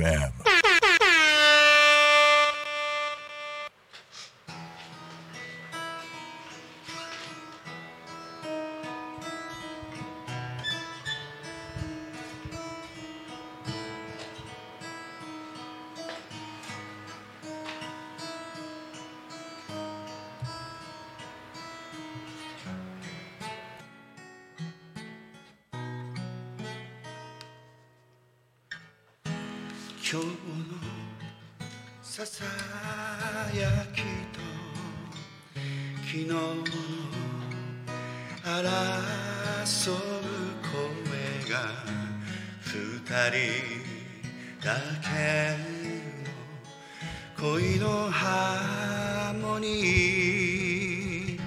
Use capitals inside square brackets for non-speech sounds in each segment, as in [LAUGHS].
FM 恋のハーモニー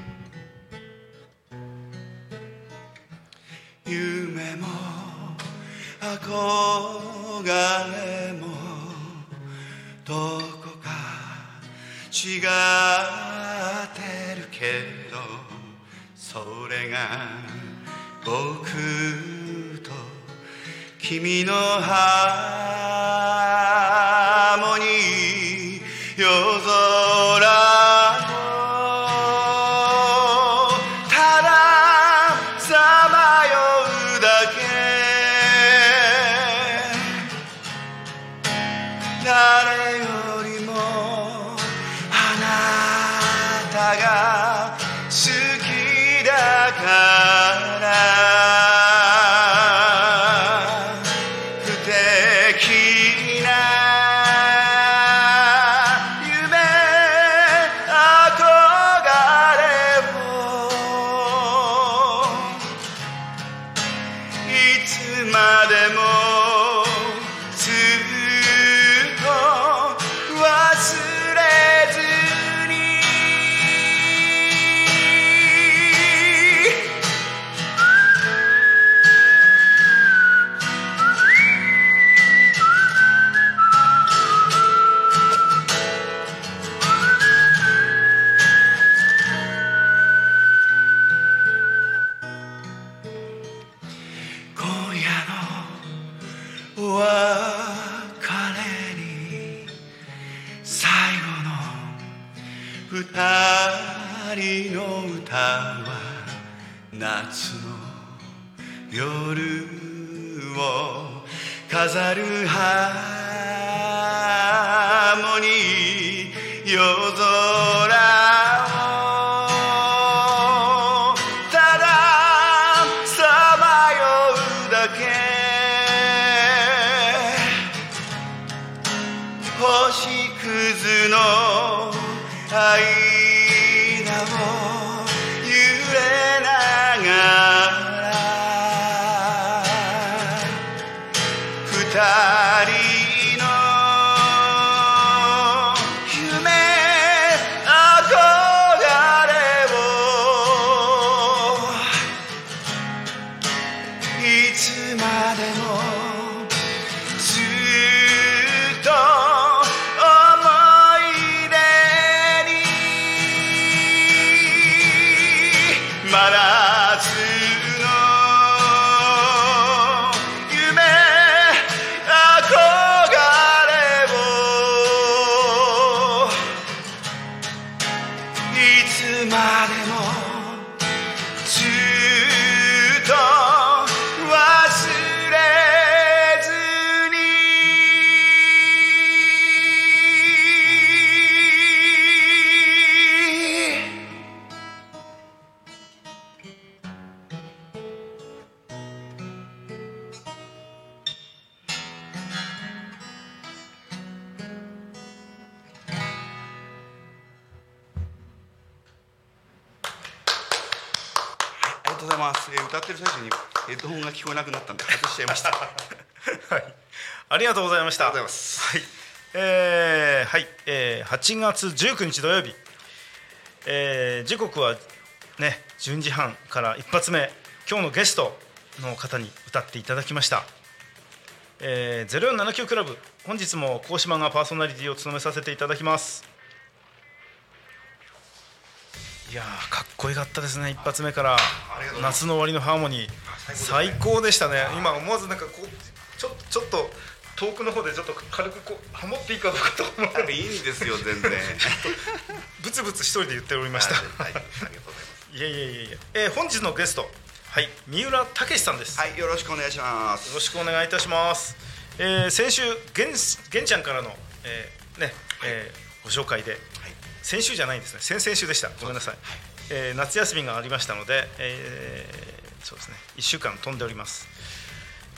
夢も憧れもどこか違ってるけどそれが僕と君のハー二人の歌は夏の夜を飾るハーモニー。夜空とうございます、えー歌ってる最中にヘッドホンが聞こえなくなったんで外しちゃいました。[LAUGHS] はい、ありがとうございました。ありがとうございます。はい、えーはい、えー、8月19日土曜日、えー時刻はね12時半から一発目。今日のゲストの方に歌っていただきました。えー、0479クラブ。本日も高島がパーソナリティを務めさせていただきます。いやーかっこよかったですね一発目から。夏の終わりのハーモニー。最高でしたね。今思わずなんかこうちょちょっと遠くの方でちょっと軽くこうハモっていいかどうかと思っていいんですよ全然。[LAUGHS] ブツブツ一人で言っておりました、はい、はい、ありがとうございます。いやいやいやいや、えー本日のゲスト。はい三浦武さんです、はいよろしくお願いします。よろしくお願いいたします。えー先週げんげんちゃんからの、えーね、えーご紹介で。はい先週じゃないんですね。先々週でした。ごめんなさい、えー夏休みがありましたので、えーそうですね。1週間飛んでおります、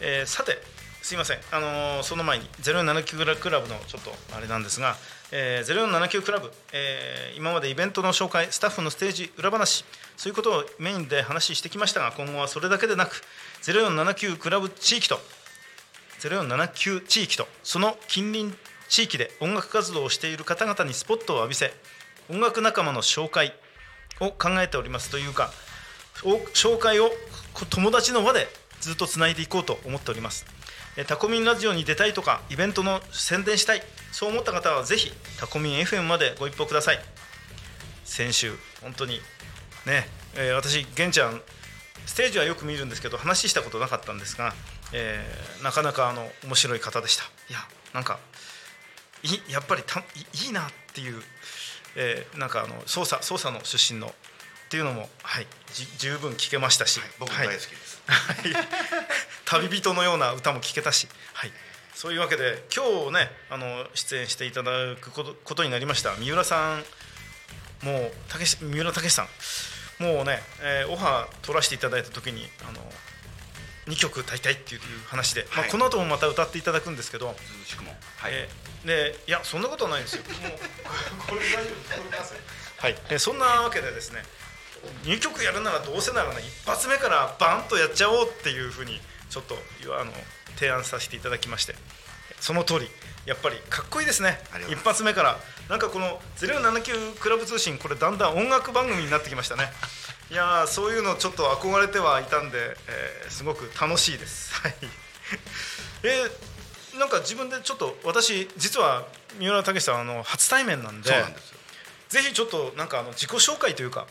えーさてすいません、あのーその前に0479クラブのちょっとあれなんですが、えー、0479クラブ、えー今までイベントの紹介スタッフのステージ裏話そういうことをメインで話してきましたが今後はそれだけでなく0479クラブ地域と0479地域とその近隣地域で音楽活動をしている方々にスポットを浴びせ音楽仲間の紹介を考えておりますというか紹介を友達の輪でずっとつないでいこうと思っております。えタコミンラジオに出たいとかイベントの宣伝したいそう思った方はぜひタコミン FM までご一報ください。先週本当にね、えー私玄ちゃんステージはよく見るんですけど話したことなかったんですが、えーなかなかあの面白い方でした。いやなんかいやっぱりたいいいなっていう、えーなんかあの捜査捜査の出身のっていうのも、はい、じ十分聞けましたし、はい大好きです、はい。[LAUGHS] 旅人のような歌も聴けたし、はい、そういうわけで今日ねあの出演していただくことことになりました三浦さん。もうたけし三浦武さん。もうね、えーオファー取らせていただいた時にあの2曲歌いたいっていう話で、まあ、はいこの後もまた歌っていただくんですけど、はい、えーでいやそんなことはないですよ。[LAUGHS] はい、えーそんなわけでですね2曲やるならどうせならね一発目からバンとやっちゃおうっていうふうにちょっとあの提案させていただきましてその通りやっぱりかっこいいですね一発目からなんかこの079クラブ通信これだんだん音楽番組になってきましたねいやーそういうのちょっと憧れてはいたんで、えーすごく楽しいです。[LAUGHS] はい。えーなんか自分でちょっと私実は三浦武さんあの初対面なんでそうなんですよ。ぜひちょっとなんかあの自己紹介というか、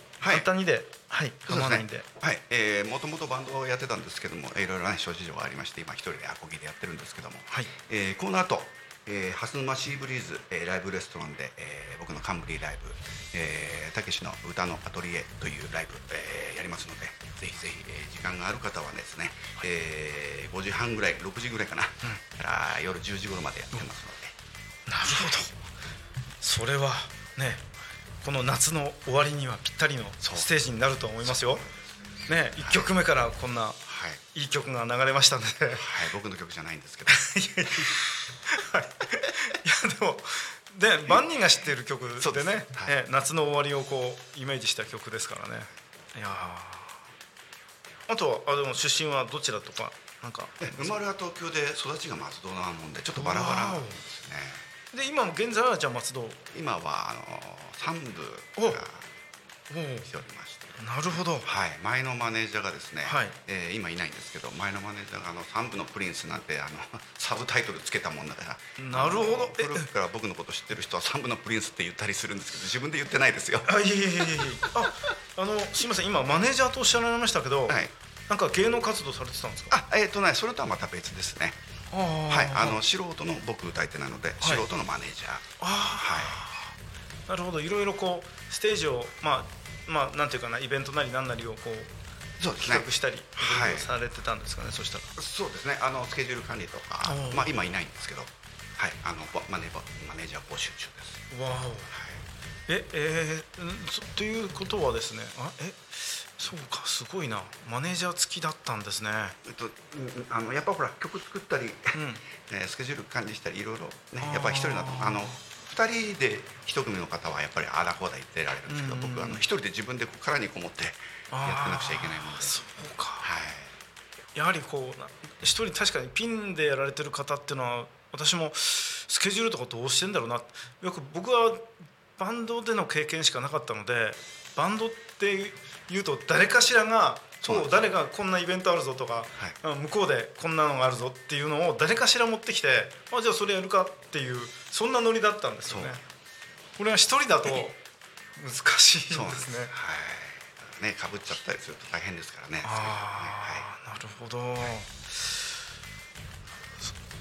にで、はい、ですね。構わないんで。はい、えー、もともとバンドをやってたんですけども、えーいろいろな諸事情がありまして、今一人でアコギでやってるんですけども、はい。えーこの後、えー、蓮沼シーブリーズ、えーライブレストランで、えー僕の冠ライブ、えーたけしの歌のアトリエというライブ、えーやりますので、ぜひぜひ、えー時間がある方はですね、えー5時半ぐらい、6時ぐらいかな、から夜10時頃までやってますので、なるほど。それはねこの夏の終わりにはぴったりのステージになると思いますよ。ね1曲目からこんなはい、い。い曲が流れましたね。はい、僕の曲じゃないんですけど、[LAUGHS] で万人が知っている曲そうでね。はい。え夏の終わりをこうイメージした曲ですからね。いやー。あとはあでも出身はどちらとかなんか。え生まれは東京で育ちが松戸なもんで、ちょっとバラバラなんですね。で今も現在はじゃあ松戸。お今はあの三部おがお来ておりまして、なるほど。はい、前のマネージャーがですね、はい。えー今いないんですけど前のマネージャーがあの三部のプリンスなんてあの [LAUGHS] サブタイトルつけたもんだから。なるほど。古くから僕のこと知ってる人は三部のプリンスって言ったりするんですけど自分で言ってないですよ。あいえいえいえいえ。ああのすみません。今マネージャーとおっしゃられましたけど、はい。なんか芸能活動されてたんですか？あえっ、とねそれとはまた別ですね。あー。はい。あの素人の僕歌い手なので、い。素人のマネージャー。あはい。ーなるほど。いろいろこうステージをまあまあなんていうかなイベントなりなんなりをこうそうですね。企画したりされてたんですかね、そしたら。そうですね。あのスケジュール管理とかまあ今いないんですけどはい。あのぼマネーマネージャー募集中です。わお。ええーうんそということはですねあえそうかすごいな。マネージャー付きだったんですね。えっと、うんあのやっぱほら曲作ったり、ん。ね [LAUGHS] スケジュール管理したりいろいろねやっぱり一人だとあの二人で一組の方はやっぱりああだこうだ言ってられるんですけど、うんうん僕あの一人で自分で殻にこもってやってなくちゃいけないもので、そうか。はい、やはりこうな一人確かにピンでやられてる方っていうのは私もスケジュールとかどうしてんだろうな。よく僕はバンドでの経験しかなかったのでバンドっていうと誰かしらがそう誰がこんなイベントあるぞとか、うん向こうでこんなのがあるぞっていうのを誰かしら持ってきてあじゃあそれやるかっていうそんなノリだったんですよね。これは一人だと難しいですね。す。はい。ねかぶっちゃったりすると大変ですからね。ああ、なるほど。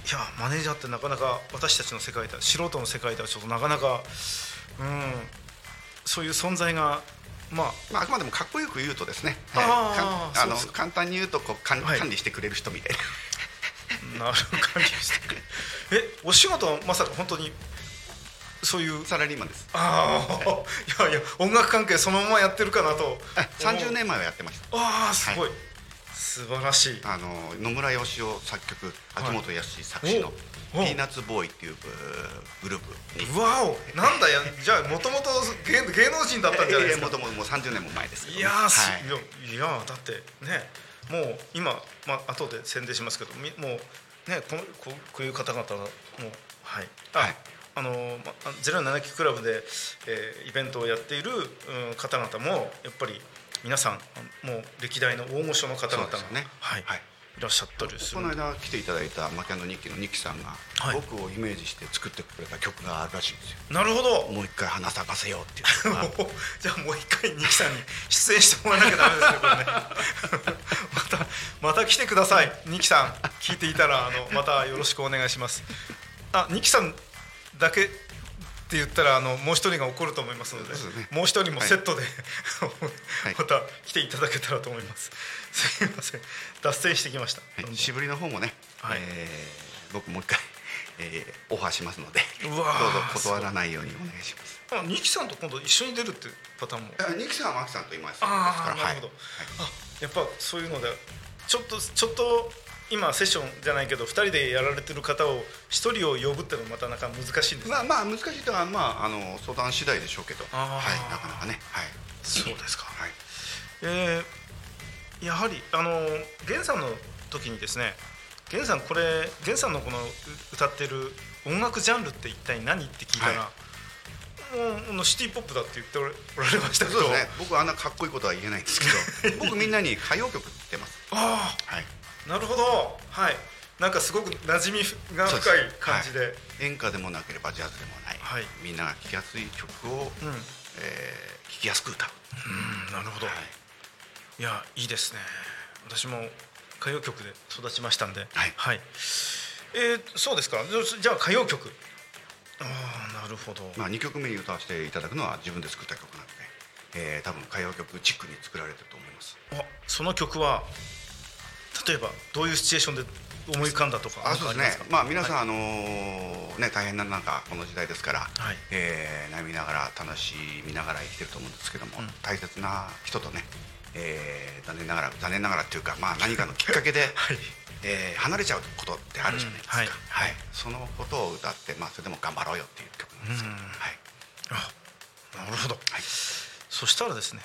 いやマネージャーってなかなか私たちの世界では素人の世界ではちょっとなかなかうんそういう存在がまあ、まあ、あくまでもかっこよく言うとですね、えあの簡単に言うとこう管はい。管理してくれる人みたいな、なる感じしてくれえお仕事はまさか本当にそういうサラリーマンです。ああいやいや音楽関係そのままやってるかなと。あ30年前はやってました。ああすごい、素晴らしい。あの野村義雄作曲秋元康作詞のお「ピおーナッツボーイ」っていううグループ。にうわお。なんだや [LAUGHS] じゃあもともと芸芸能人だったんじゃないですか？もともともう30年も前ですいやい。い、やだってねもう今まあ後で宣伝しますけどみもうねこのこうこういう方々がもうはい。あ、はい。あのまあゼロ七期クラブで、えーイベントをやっている、うん、方々もやっぱり皆さんもう歴代の大御所の方々が、ね。はい、はい。い、らっしゃったりす。るこの間来ていただいたマキャンの日記のニキさんが、はい。僕をイメージして作ってくれた曲があるらしいんですよ。なるほど。もう一回花咲かせようっていう。[LAUGHS] じゃあもう一回二木さんに出演してもらわなきゃダメですねこれね。[LAUGHS] またまた来てください。二木さん聞いていたらあのまたよろしくお願いします。あ二木さんだけって言ったらあのもう一人が怒ると思いますのでね。もう一人もセットで、い。[LAUGHS] また来ていただけたらと思います。すいません。脱線してきました、はい、しぶりの方もね、はい。えー僕もう一回、えーオファーしますのでどうぞ断らないようにお願いします。あ二木さんと今度一緒に出るっていうパターンも。あニキさんはマキさんといます。ああですからなるほど、はい。あやっぱそういうのでちょっとちょっと今セッションじゃないけど2人でやられてる方を1人を呼ぶっていうのはまたなかなか難しいんですね、まあまあ難しいとはまああの相談次第でしょうけど、はいなかなかね。はい。そうですか、はい。えーやはりあの源さんの時にですね源さんこれ源さんのこのう歌ってる音楽ジャンルって一体何って聞いたら、はもうシティ・ポップだって言っておられましたけど。そうですね。僕はあんなかっこいいことは言えないんですけど。[LAUGHS] 僕みんなに歌謡曲って言ってます。あはい。あなるほど。はい。なんかすごく馴染みが深い感じではい。演歌でもなければジャズでもない、はい。みんなが聴きやすい曲を、うん。えー聴きやすく歌う。うん。なるほど、はい。い、やいいですね。私も歌謡曲で育ちましたんで。はい。えーそうですか。じゃあ歌謡曲。ああなるほど、まあ、2曲目に歌わせていただくのは自分で作った曲なので、えー多分歌謡曲チックに作られてると思います。あその曲は例えばどういうシチュエーションで思い浮かんだとかあそうですね。まあ皆さん、あのーね大変な中この時代ですから、はい。えー悩みながら楽しみながら生きてると思うんですけども、うん。大切な人とね、えー残念ながら残念ながらっていうか、まあ、何かのきっかけで、[LAUGHS] はい。えー離れちゃうことってあるじゃないですか、うん。はい。はい。そのことを歌って、まあ、それでも頑張ろうよっていう曲なんですけど、うん。はい。あなるほど、はい。そしたらですね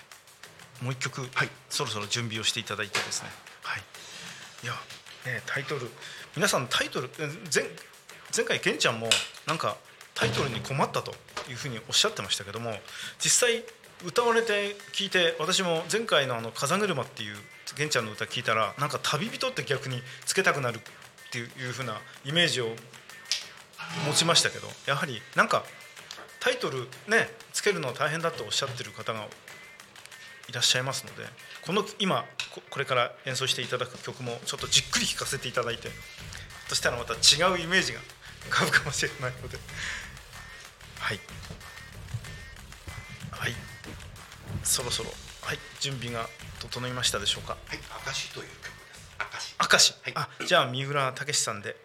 もう一曲、はい。そろそろ準備をしていただいてですねはいやねタイトル。皆さんタイトル前前回ケンちゃんもなんかタイトルに困ったというふうにおっしゃってましたけども実際歌われて聞いて私も前回のあの「風車」っていう玄ちゃんの歌聞いたらなんか旅人って逆につけたくなるっていういうふうなイメージを持ちましたけどやはりなんかタイトルねつけるのは大変だとおっしゃってる方がいらっしゃいますのでこの今ここれから演奏していただく曲もちょっとじっくり聴かせていただいてそしたらまた違うイメージが [LAUGHS] 浮かぶかもしれないので。はい。はい。そろそろはい。準備が整いましたでしょうか？はい「証」という曲です「証」明石、はい。あじゃあ三浦武さんで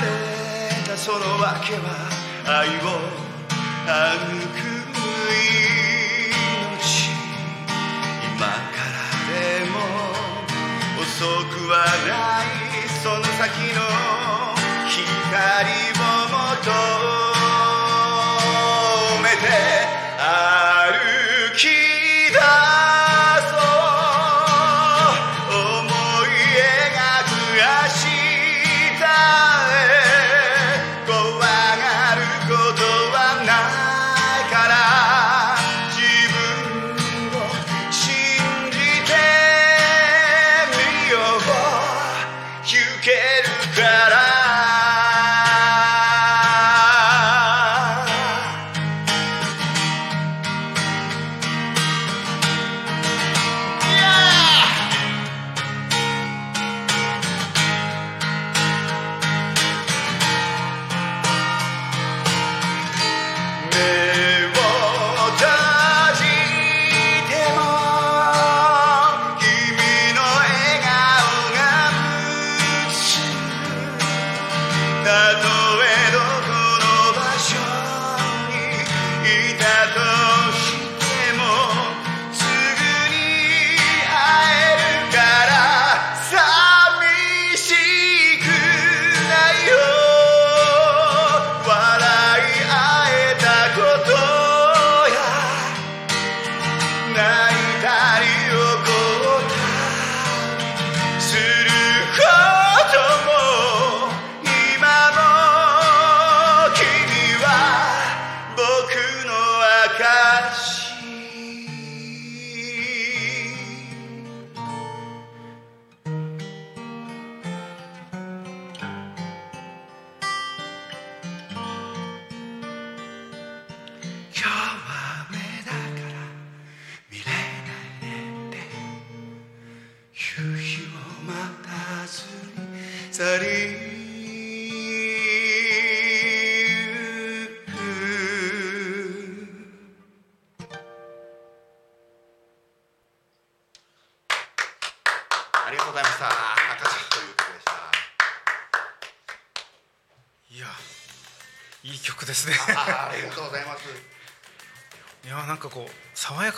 れたその訳は愛を育む命今からでも遅くはないその先の光を求めて歩き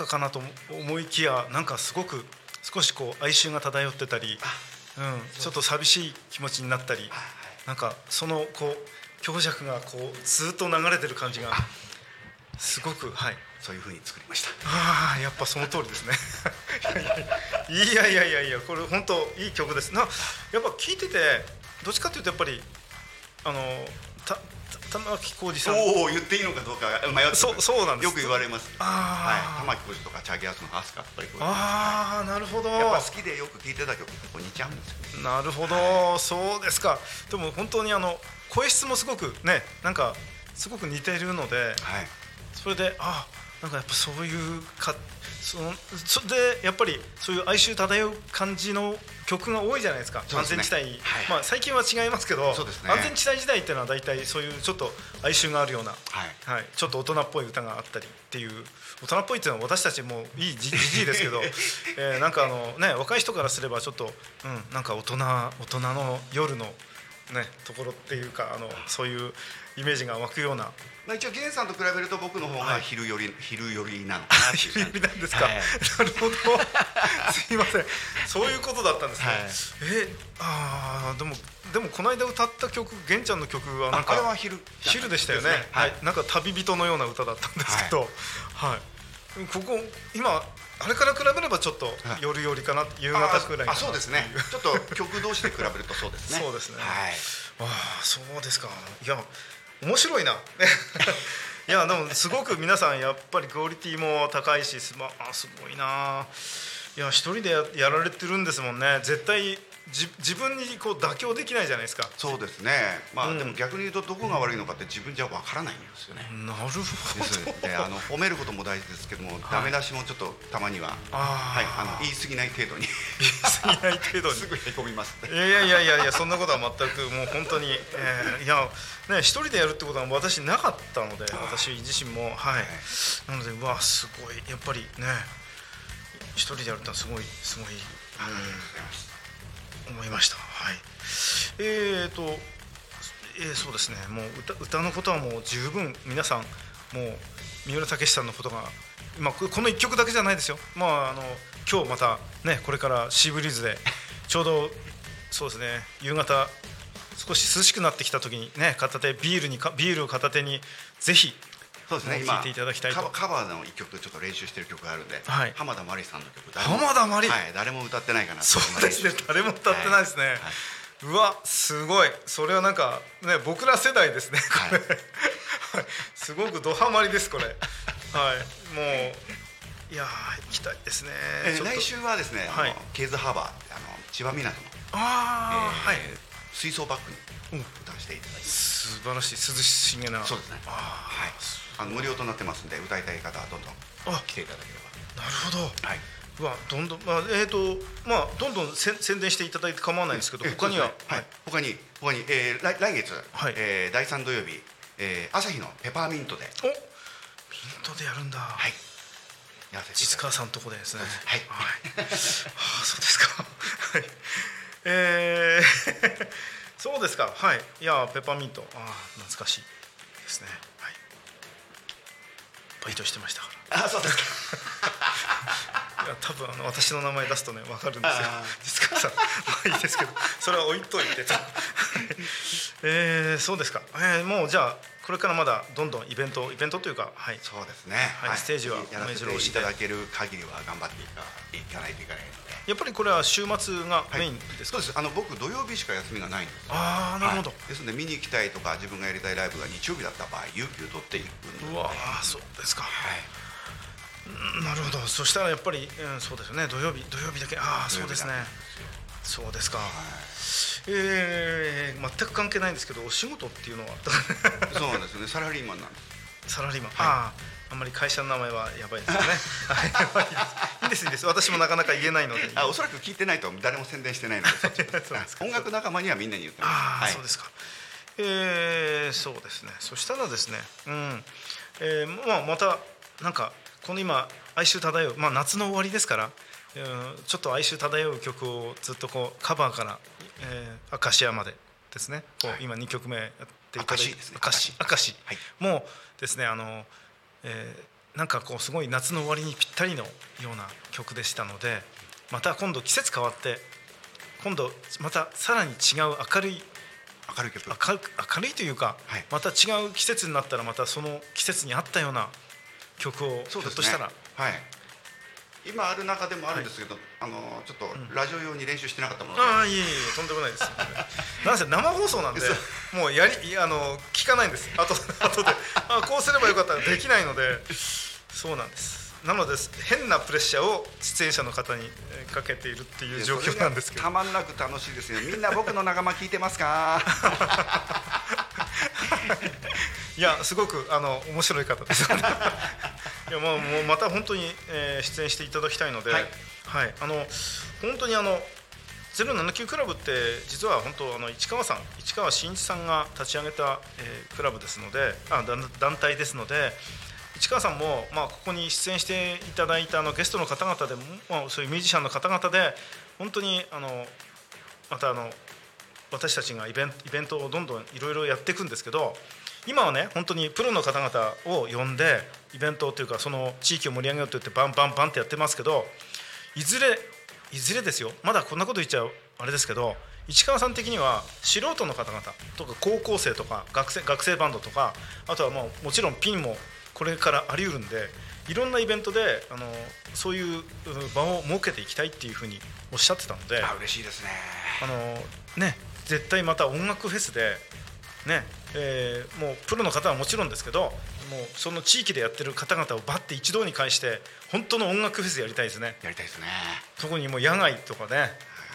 かかなと思いきやなんかすごく少しこう哀愁が漂ってたり、うん、ちょっと寂しい気持ちになったりなんかそのこう強弱がこうずっと流れてる感じがすごくはい。そういう風に作りました。ああやっぱその通りですね。[LAUGHS] いやいやいやいやこれ本当いい曲です。なやっぱ聴いててどっちかというとやっぱりあの玉置浩二さん。おお言っていいのかどうか迷ってそうそうなんです。よく言われます。はい。玉置浩二とかチャゲアスのアスカやっぱりこうああなるほど。やっぱ好きでよく聴いてた曲とこう似ちゃうんですよな。るほど、そうですか。でも本当にあの声質もすごくねなんかすごく似ているのではい。それであなんかやっぱそういうかそのそれでやっぱりそういう哀愁漂う感じの曲が多いじゃないですか。すね。安全地帯、はい。まあ、最近は違いますけどね。安全地帯時代っていうのは大体そういうちょっと哀愁があるような、はい。はい、ちょっと大人っぽい歌があったりっていう大人っぽいっていうのは私たちもういいじじじいですけど、[LAUGHS] えーなんかあのね若い人からすればちょっと、うん、なんか大人大人の夜のねところっていうかあのそういうイメージが湧くような。まあ、一応源さんと比べると僕の方がはい。昼寄り、昼寄りなのかな昼感じ寄りなんですか、はい。なるほど。[LAUGHS] すいません。そういうことだったんですね、はい。えあーでもでもこの間歌った曲玄ちゃんの曲はなんかああれは昼昼でしたよね。ねははい。い、なんか旅人のような歌だったんですけど、はいここ今あれから比べればちょっと夜寄りかな、夕方くらいあそうですね。ちょっと曲同士で比べるとそうですね。そうですね。はい。ああそうですか。いや面白いな。[LAUGHS] いやでもすごく皆さんやっぱりクオリティも高いしす,、まあ、すごいな。いや一人でややられてるんですもんね。絶対じ自分にこう妥協できないじゃないですか。そうですね。まあ、うん。でも逆に言うとどこが悪いのかって自分じゃわからないんですよね、なるほど。であの褒めることも大事ですけども、ダメ出しもちょっとたまにははい、あの言い過ぎない程度に。言い過ぎない程度に。すぐへこみますね。いやいやいやいやいやそんなことは全くもう本当に、えーいやね一人でやるってことは私なかったので私自身も。はい。なのでうわすごい。やっぱりね一人でやるってのはすごいすごい、うん、思いました。はい。えーと、えーそうですね。もう歌のことはもう十分皆さんもう三浦武さんのことがまあこの一曲だけじゃないですよ。まああの今日またねこれからシーブリーズでちょうどそうですね夕方少し涼しくなってきた時にね片手ビールにビールを片手にぜひそうですね今カバーの一曲ちょっと練習してる曲があるんで、はい。浜田真理さんの曲浜田真理はい誰も歌ってないかなそうですね誰も歌ってないですね、うわすごい。それはなんかね僕ら世代ですねこれ、はい、すごくドハマりですこれ。はい。もういやー行きたいですね、えー来週はですね、はい。ケーズハーバーあの千葉港の、ああ、えーはい。水槽バッグにうん。歌わせていただいて、素晴らしい涼しげな。そうですね。あはい、あの無料となってますんで歌いたい方はどんどんあ来ていただけれあなるほど。ばはい。うわどんどんまあえっ、とまあどんどん宣伝していただいて構わないんですけどえ他には、はい、他に他に、えー来来月、はい。えー第3土曜日、えー朝日のペパーミントで、おミントでやるんだ、はい、や実川さんのとこでですね。はい。ああそうですか。はい。えー [LAUGHS] そうですか。はい。いやペパーミント。ああ懐かしいですね。はいバイトしてましたから。あそうですか。[LAUGHS] いや多分あの私の名前出すとね分かるんですよ。あ実川さんまあいいですけどそれは置いといてと。[LAUGHS] えー、そうですか、えー、もうじゃあこれからまだどんどんイベントイベントというかはい。そうですね、はいステージはやらせていただける限りは頑張っていかないといけない。のでやっぱりこれは週末がメインですか、そうです。あの僕土曜日しか休みがないんです。ああなるほど、はい。ですので見に行きたいとか自分がやりたいライブが日曜日だった場合有給取っていくのでうわーそうですか、はい。うんなるほど。そしたらやっぱり、うん、そうですよね。土曜日土曜日だけ。ああそうですね。そうですか、えー、全く関係ないんですけどお仕事っていうのは？[LAUGHS] そうなんですよね。サラリーマンなんです。サラリーマン、あああんまり会社の名前はやばいですよね。[LAUGHS] はい。いです。いいです私もなかなか言えないので。あおそらく聞いてないと誰も宣伝してないので [LAUGHS] 音楽仲間にはみんなに言ってます。ああ、はい。そうですか。えー、そうですね。そしたらですね、うん、えー、まあまたなんかこの今哀愁漂う、まあ夏の終わりですから、うん、ちょっと哀愁漂う曲をずっとこうカバーから、えー、アカシアまでですね。はい。今二曲目やっていただいて、アカシですね。アカシ、アカシ、はい。もうですねあの、えー、なんかこうすごい夏の終わりにぴったりのような曲でしたので、また今度季節変わって。今度またさらに違う明るい明るい曲。明る明るいというか、はい。また違う季節になったらまたその季節に合ったような曲をひょっとしたら、はい今ある中でもあるんですけど、あのちょっとラジオ用に練習してなかったもので、ああいえいえとんでもないです。[LAUGHS] なんせ生放送なんでもうやりいあの聞かないんです。あと後で。あこうすればよかったらできないので。そうなんです。なので変なプレッシャーを出演者の方にえーかけているっていう状況なんですけど。たまんなく楽しいですよ。みんな僕の仲間聞いてますか？[LAUGHS] いやすごくあの面白い方です。いやもうもうまた本当に、えー出演していただきたいので、ははいい、あの本当にあのゼロ七九クラブって実は本当あの市川さん市川真一さんが立ち上げた、えークラブですので、あ団団体ですので。市川さんも、まあ、ここに出演していただいたあのゲストの方々でも、まあ、そういうミュージシャンの方々で本当にあのまたあの私たちがイベンイベントをどんどんいろいろやっていくんですけど今はね本当にプロの方々を呼んでイベントというかその地域を盛り上げようと言ってバンバンバンってやってますけどいずれいずれですよ。まだこんなこと言っちゃうあれですけど市川さん的には素人の方々とか高校生とか学生学生バンドとかあとはもうもちろんピンもこれからあり得るんでいろんなイベントであのそういう場を設けていきたいっていうふうにおっしゃってたのであ嬉しいですね。あのね絶対また音楽フェスでねえー、もうプロの方はもちろんですけどもうその地域でやってる方々をバッて一堂に会して本当の音楽フェスやりたいですね。やりたいですね。特にもう野外とかね。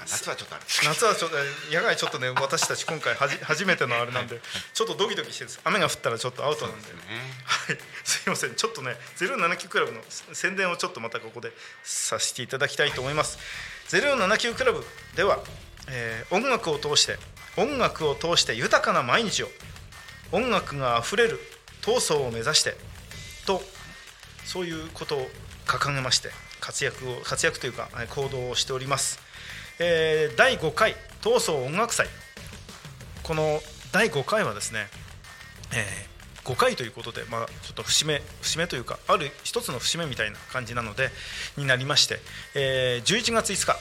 夏はちょっと夏はちょっと野外ちょっとね [LAUGHS] 私たち今回はじ初めてのあれなんでちょっとドキドキしてる雨が降ったらちょっとアウトなんで、ね、はい。すいません。ちょっとね079クラブの宣伝をちょっとまたここでさせていただきたいと思います、はい、079クラブでは、えー、音楽を通して音楽を通して豊かな毎日を音楽があふれる闘争を目指してとそういうことを掲げまして活躍を活躍というか行動をしております、えー、第5回闘争音楽祭。この第5回はですね、えー、5回ということで、まあ、ちょっと節目節目というかある一つの節目みたいな感じなのでになりまして、えー、11月5日、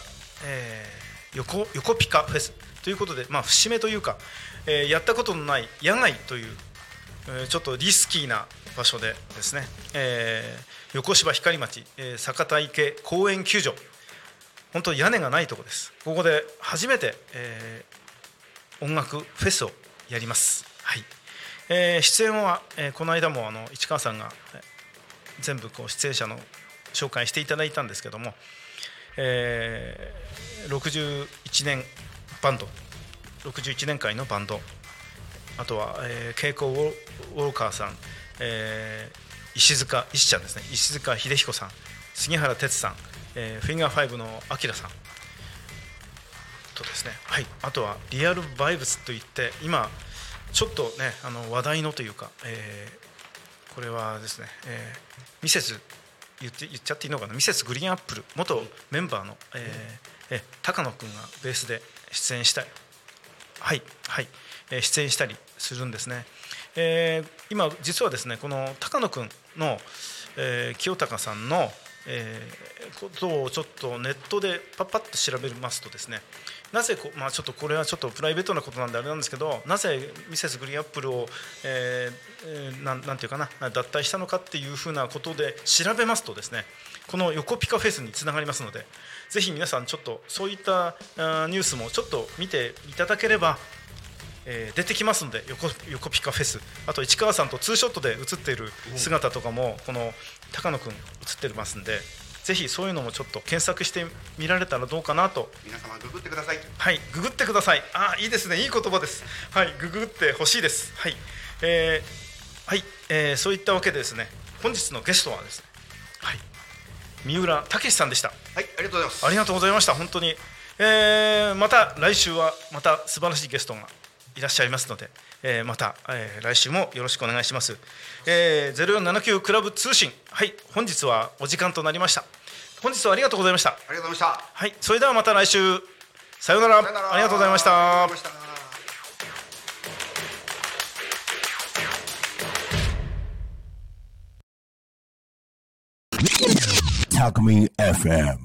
えー、横横ピカフェスということで、まあ、節目というか、えー、やったことのない野外という、えー、ちょっとリスキーな場所でですね、えー、横芝光町、えー、酒田池公園球場。本当屋根がないとこです。ここで初めて、えー、音楽フェスをやります、はい。えー、出演は、えー、この間もあの市川さんが全部こう出演者の紹介していただいたんですけども、えー、61年バンド61年会のバンド。あとは、えー、稽古ウォーカーさん、えー、石塚石ちゃんですね。石塚秀彦さん。杉原哲さん、えー、フィンガー5のあきらさん。とですね、はい、あとはリアルバイブスといって今ちょっとねあの話題のというか、えー、これはですね、えー、ミセス言って言っちゃっていいのかな？ミセスグリーンアップル。元メンバーの、えー、え高野君がベースで出演したはいはいえ出演したりするんですね、えー、今実はですねこの高野君の、えー、清高さんの、えー、ことをちょっとネットでパッパッと調べますとですねなぜこ、まあ、ちょっとこれはちょっとプライベートなことなんであれなんですけどなぜミセスグリーンアップルを、えー、なんなんていうかな脱退したのかっていうふうなことで調べますとですねこの横ピカフェスにつながりますのでぜひ皆さんちょっとそういったニュースもちょっと見ていただければえー、出てきますので横横ピカフェス。あと市川さんとツーショットで写っている姿とかもこの高野君写ってますんでぜひそういうのもちょっと検索してみられたらどうかなと。皆様ググってください。はいググってください。あいいですね。いい言葉です。はいググってほしいです。はい、えー、はい、えー、そういったわけでですね本日のゲストはですねはい三浦武さんでした。はいありがとうございます。ありがとうございました本当に、えー、また来週はまた素晴らしいゲストがいらっしゃいますので、えー、また、えー、来週もよろしくお願いします、えー、0479クラブ通信。はい本日はお時間となりました。本日はありがとうございました。ありがとうございました。はいそれではまた来週。さようなら。ありがとうございました Alchemy FM.